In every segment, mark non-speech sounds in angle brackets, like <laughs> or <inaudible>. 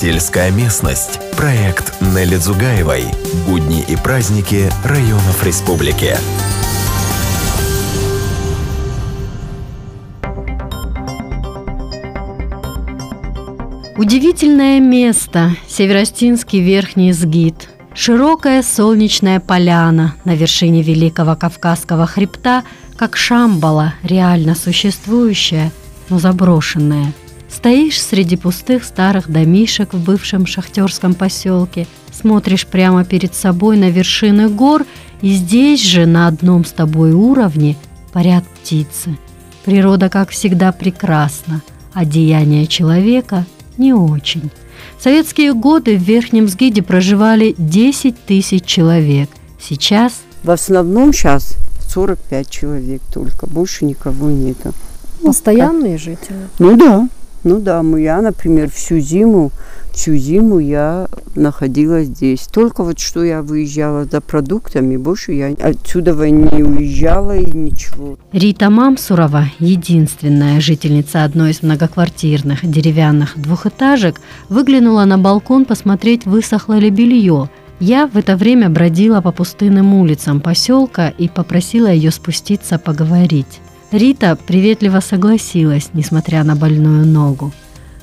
Сельская местность. Проект Нелли Дзугаевой. Будни и праздники районов республики. Удивительное место – Северостинский верхний сгид. Широкая солнечная поляна на вершине Великого Кавказского хребта, как Шамбала, реально существующая, но заброшенная. Стоишь среди пустых старых домишек в бывшем шахтерском поселке, смотришь прямо перед собой на вершины гор, и здесь же на одном с тобой уровне парят птицы. Природа, как всегда, прекрасна, а деяния человека – не очень. В советские годы в Верхнем Сгиде проживали 10 тысяч человек. Сейчас... В основном сейчас 45 человек только, больше никого нету. Постоянные ну, жители? Ну да, ну да, мы, я, например, всю зиму всю зиму я находилась здесь. Только вот что я выезжала за продуктами, больше я отсюда не уезжала и ничего. Рита Мамсурова, единственная жительница одной из многоквартирных деревянных двухэтажек, выглянула на балкон посмотреть, высохло ли белье. Я в это время бродила по пустынным улицам поселка и попросила ее спуститься поговорить. Рита приветливо согласилась, несмотря на больную ногу.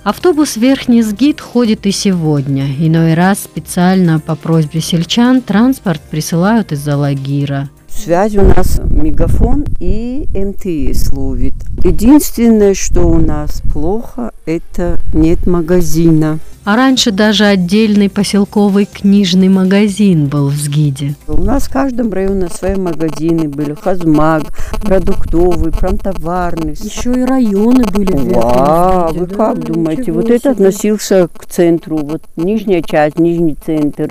Автобус «Верхний сгид» ходит и сегодня. Иной раз специально по просьбе сельчан транспорт присылают из-за лагира. Связь у нас мегафон и МТС ловит. Единственное, что у нас плохо, это нет магазина. А раньше даже отдельный поселковый книжный магазин был в Сгиде. У нас в каждом районе свои магазины были. Хазмаг, продуктовый, промтоварный. Еще и районы были. А, вы да? как думаете? вот это относился к центру. Вот нижняя часть, нижний центр.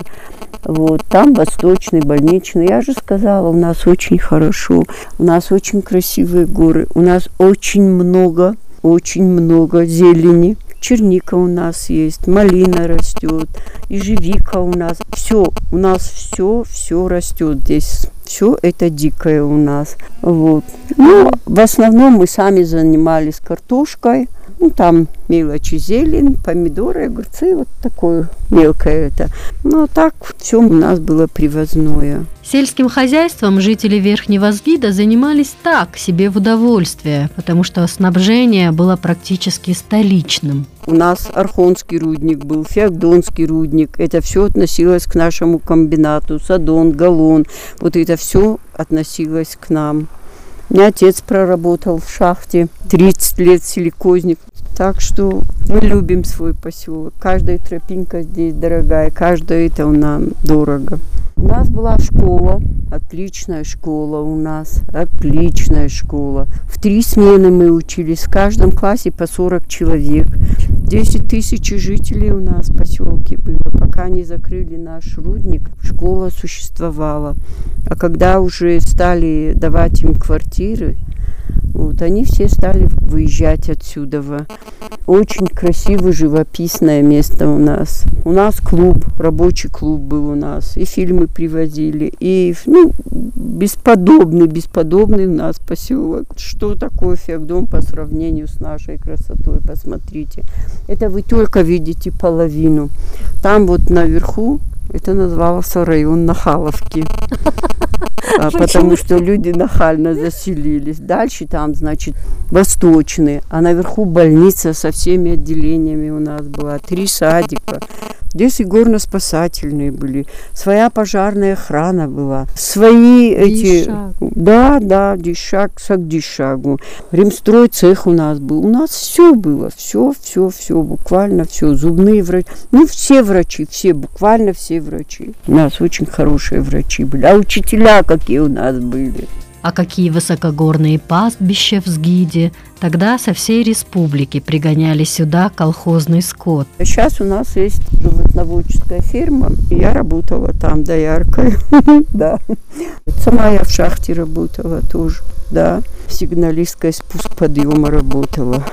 Вот, там восточный, больничный. Я же сказала, у нас очень хорошо. У нас очень красивые горы. У нас очень много, очень много зелени черника у нас есть, малина растет, ежевика у нас. Все, у нас все, все растет здесь. Все это дикое у нас. Вот. Ну, в основном мы сами занимались картошкой. Ну, там мелочи зелень, помидоры, огурцы, вот такое мелкое это. Ну, а так все у нас было привозное. Сельским хозяйством жители Верхнего Сгида занимались так, себе в удовольствие, потому что снабжение было практически столичным. У нас Архонский рудник был, Феогдонский рудник. Это все относилось к нашему комбинату. Садон, Галон. Вот это все относилось к нам. Меня отец проработал в шахте 30 лет силикозник. Так что мы любим свой поселок. Каждая тропинка здесь дорогая, каждая это нам дорого. У нас была школа, отличная школа у нас, отличная школа. В три смены мы учились, в каждом классе по 40 человек. 10 тысяч жителей у нас в поселке было. Пока не закрыли наш рудник, школа существовала. А когда уже стали давать им квартиры, вот, они все стали выезжать отсюда. Очень красивое, живописное место у нас. У нас клуб, рабочий клуб был у нас. И фильмы привозили. И, ну, бесподобный, бесподобный у нас поселок. Что такое Феогдом по сравнению с нашей красотой? Посмотрите. Это вы только видите половину. Там вот наверху это назывался район Нахаловки. А, потому что люди нахально заселились. Дальше там, значит, восточные, а наверху больница со всеми отделениями у нас была, три садика. Здесь и горно-спасательные были, своя пожарная охрана была, свои эти... Да, да, дишак, сак дишагу. Ремстрой цех у нас был. У нас все было, все, все, все, буквально все. Зубные врачи. Ну, все врачи, все, буквально все врачи. У нас очень хорошие врачи были. А учителя какие у нас были а какие высокогорные пастбища в Сгиде. Тогда со всей республики пригоняли сюда колхозный скот. Сейчас у нас есть животноводческая ферма. Я работала там дояркой. <laughs> Да. Сама я в шахте работала тоже. да. Сигналистская спуск подъема работала.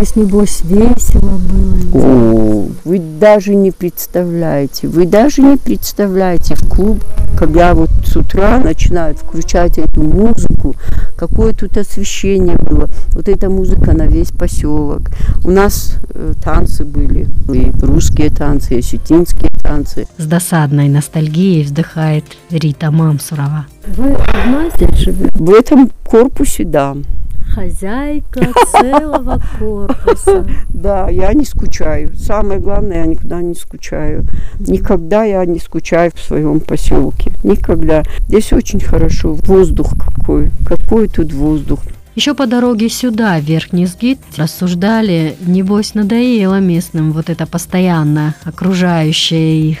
Здесь, небось, весело было. О, вы даже не представляете, вы даже не представляете в клуб, когда вот с утра начинают включать эту музыку, какое тут освещение было. Вот эта музыка на весь поселок. У нас э, танцы были, и русские танцы, и осетинские танцы. С досадной ностальгией вздыхает Рита Мамсурова. Вы одна здесь живете? В этом корпусе, да хозяйка целого корпуса. Да, я не скучаю. Самое главное, я никогда не скучаю. Никогда я не скучаю в своем поселке. Никогда. Здесь очень хорошо. Воздух какой. Какой тут воздух. Еще по дороге сюда, в Верхний Сгид, рассуждали, небось надоело местным вот это постоянно окружающее их.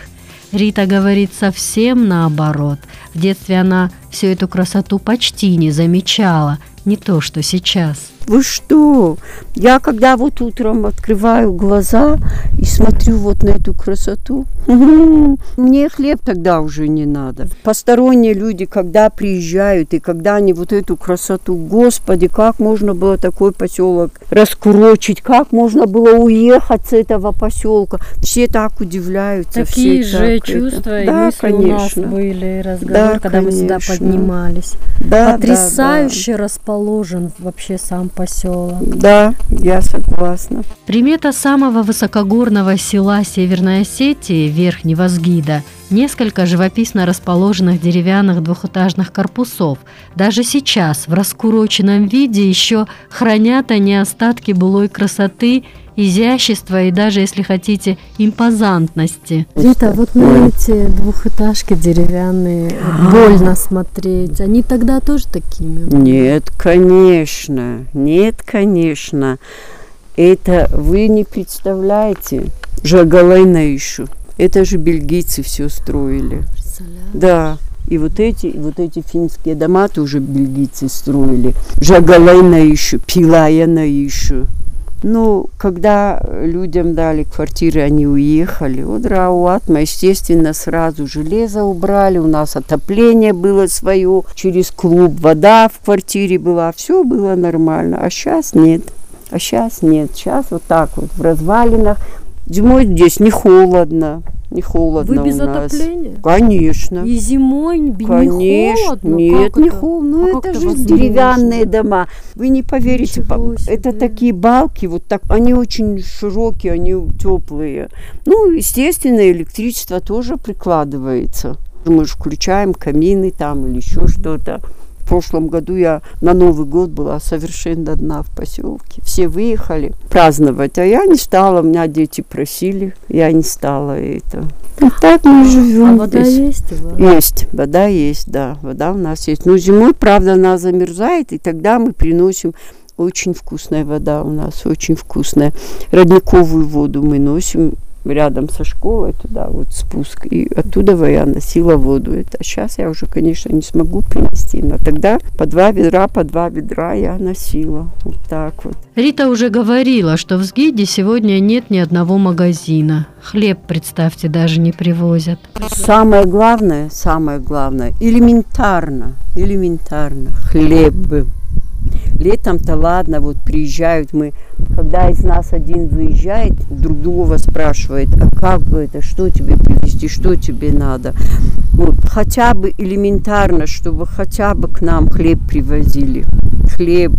Рита говорит совсем наоборот. В детстве она всю эту красоту почти не замечала – не то, что сейчас. Вы что? Я когда вот утром открываю глаза и смотрю вот на эту красоту, <laughs> мне хлеб тогда уже не надо. Посторонние люди, когда приезжают и когда они вот эту красоту, господи, как можно было такой поселок раскурочить, как можно было уехать с этого поселка. Все так удивляются. Такие все же так чувства это. и да, мысли конечно. у нас были, разговоры, да, когда конечно. мы сюда поднимались. Да, Потрясающе да, да. расположен вообще сам поселок. Да, я согласна. Примета самого высокогорного села Северной Осетии, Верхнего Сгида, несколько живописно расположенных деревянных двухэтажных корпусов. Даже сейчас в раскуроченном виде еще хранят они остатки былой красоты изящества и даже, если хотите, импозантности. Рита, вот на эти двухэтажки деревянные больно смотреть. Они тогда тоже такими? Нет, конечно. Нет, конечно. Это вы не представляете. Жагалайна еще. Это же бельгийцы все строили. Да. И вот эти, вот эти финские дома тоже бельгийцы строили. Жагалайна еще, Пилаяна еще. Ну, когда людям дали квартиры, они уехали. Вот Рауатма, естественно, сразу железо убрали. У нас отопление было свое через клуб, вода в квартире была. Все было нормально. А сейчас нет. А сейчас нет. Сейчас вот так вот в развалинах. Зимой здесь не холодно не холодно Вы без у нас. отопления? Конечно. И зимой не Конечно. холодно? Нет, как не это? холодно. Ну, А это же возможно? деревянные дома. Вы не поверите. Ничего Это такие балки, вот так, они очень широкие, они теплые. Ну, естественно, электричество тоже прикладывается. Мы же включаем камины там или еще что-то. В прошлом году я на Новый год была совершенно одна в поселке. Все выехали праздновать, а я не стала. Меня дети просили, я не стала это. Вот так мы живем А вода здесь. есть у вас? Есть, вода есть, да, вода у нас есть. Но зимой, правда, она замерзает, и тогда мы приносим очень вкусная вода у нас, очень вкусная. Родниковую воду мы носим рядом со школой туда, вот спуск, и оттуда я носила воду. Это сейчас я уже, конечно, не смогу принести, но тогда по два ведра, по два ведра я носила. Вот так вот. Рита уже говорила, что в Сгиде сегодня нет ни одного магазина. Хлеб, представьте, даже не привозят. Самое главное, самое главное, элементарно, элементарно, хлеб. Летом-то ладно, вот приезжают мы, когда из нас один выезжает, друг другого спрашивает, а как это, что тебе привезти, что тебе надо. Вот, хотя бы элементарно, чтобы хотя бы к нам хлеб привозили. Хлеб.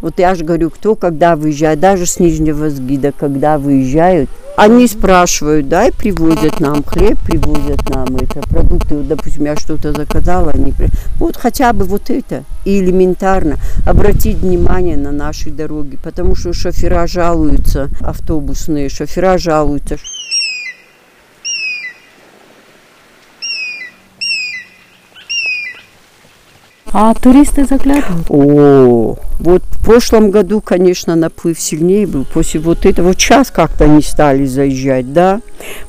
Вот я же говорю, кто когда выезжает, даже с Нижнего Сгида, когда выезжают, они спрашивают, да, и привозят нам хлеб, привозят нам это, продукты. Вот, допустим, я что-то заказала, они Вот хотя бы вот это. И элементарно обратить внимание на наши дороги, потому что шофера жалуются, автобусные шофера жалуются, А туристы заглядывают? О, вот в прошлом году, конечно, наплыв сильнее был. После вот этого вот сейчас как-то они стали заезжать, да.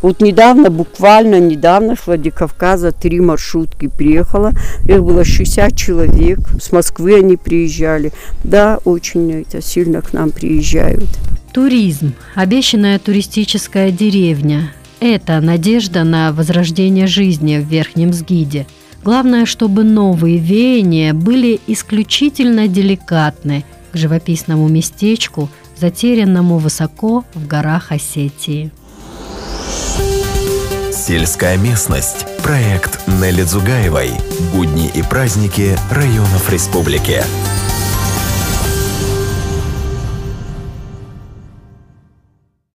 Вот недавно, буквально недавно с Владикавказа три маршрутки приехало. Их было 60 человек. С Москвы они приезжали. Да, очень это сильно к нам приезжают. Туризм. Обещанная туристическая деревня. Это надежда на возрождение жизни в Верхнем Сгиде. Главное, чтобы новые веяния были исключительно деликатны к живописному местечку, затерянному высоко в горах Осетии. Сельская местность. Проект Нелли Дзугаевой. Будни и праздники районов республики.